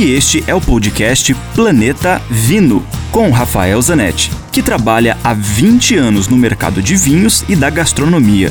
e este é o podcast Planeta Vino, com Rafael Zanetti, que trabalha há 20 anos no mercado de vinhos e da gastronomia.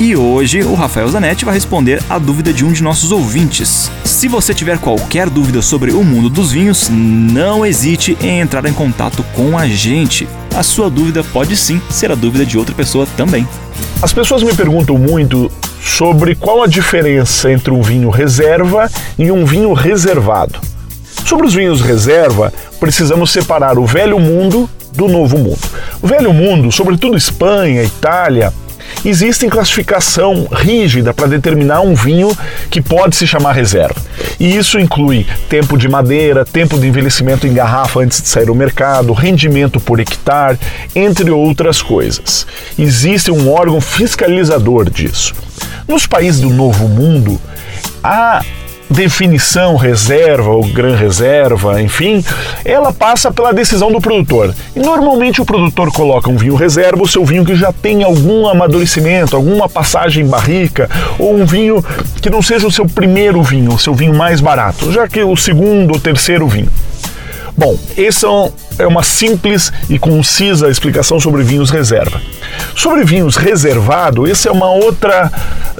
E hoje o Rafael Zanetti vai responder a dúvida de um de nossos ouvintes. Se você tiver qualquer dúvida sobre o mundo dos vinhos, não hesite em entrar em contato com a gente. A sua dúvida pode sim ser a dúvida de outra pessoa também. As pessoas me perguntam muito sobre qual a diferença entre um vinho reserva e um vinho reservado. Sobre os vinhos reserva, precisamos separar o velho mundo do novo mundo. O velho mundo, sobretudo Espanha, Itália, existe classificação rígida para determinar um vinho que pode se chamar reserva. E isso inclui tempo de madeira, tempo de envelhecimento em garrafa antes de sair ao mercado, rendimento por hectare, entre outras coisas. Existe um órgão fiscalizador disso. Nos países do Novo Mundo, há definição reserva ou gran reserva, enfim, ela passa pela decisão do produtor. E normalmente o produtor coloca um vinho reserva, o seu vinho que já tem algum amadurecimento, alguma passagem em barrica, ou um vinho que não seja o seu primeiro vinho, o seu vinho mais barato, já que o segundo ou terceiro vinho. Bom, essa é uma simples e concisa explicação sobre vinhos reserva. Sobre vinhos reservado, essa é uma outra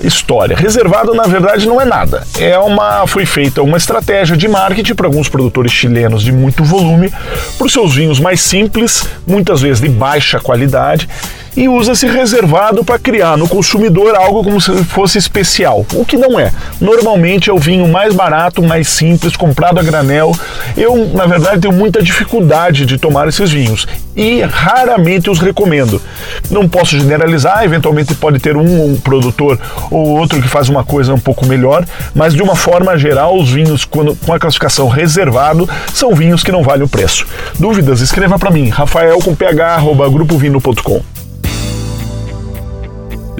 história. Reservado, na verdade, não é nada. É uma foi feita uma estratégia de marketing para alguns produtores chilenos de muito volume, para os seus vinhos mais simples, muitas vezes de baixa qualidade, e usa-se reservado para criar no consumidor algo como se fosse especial, o que não é. Normalmente é o vinho mais barato, mais simples, comprado a granel. Eu, na verdade, tenho muita dificuldade de tomar esses vinhos e raramente os recomendo. Não posso generalizar, eventualmente pode ter um, um produtor ou outro que faz uma coisa um pouco melhor, mas de uma forma geral, os vinhos quando, com a classificação reservado são vinhos que não valem o preço. Dúvidas? Escreva para mim, rafael com ph, grupovino.com.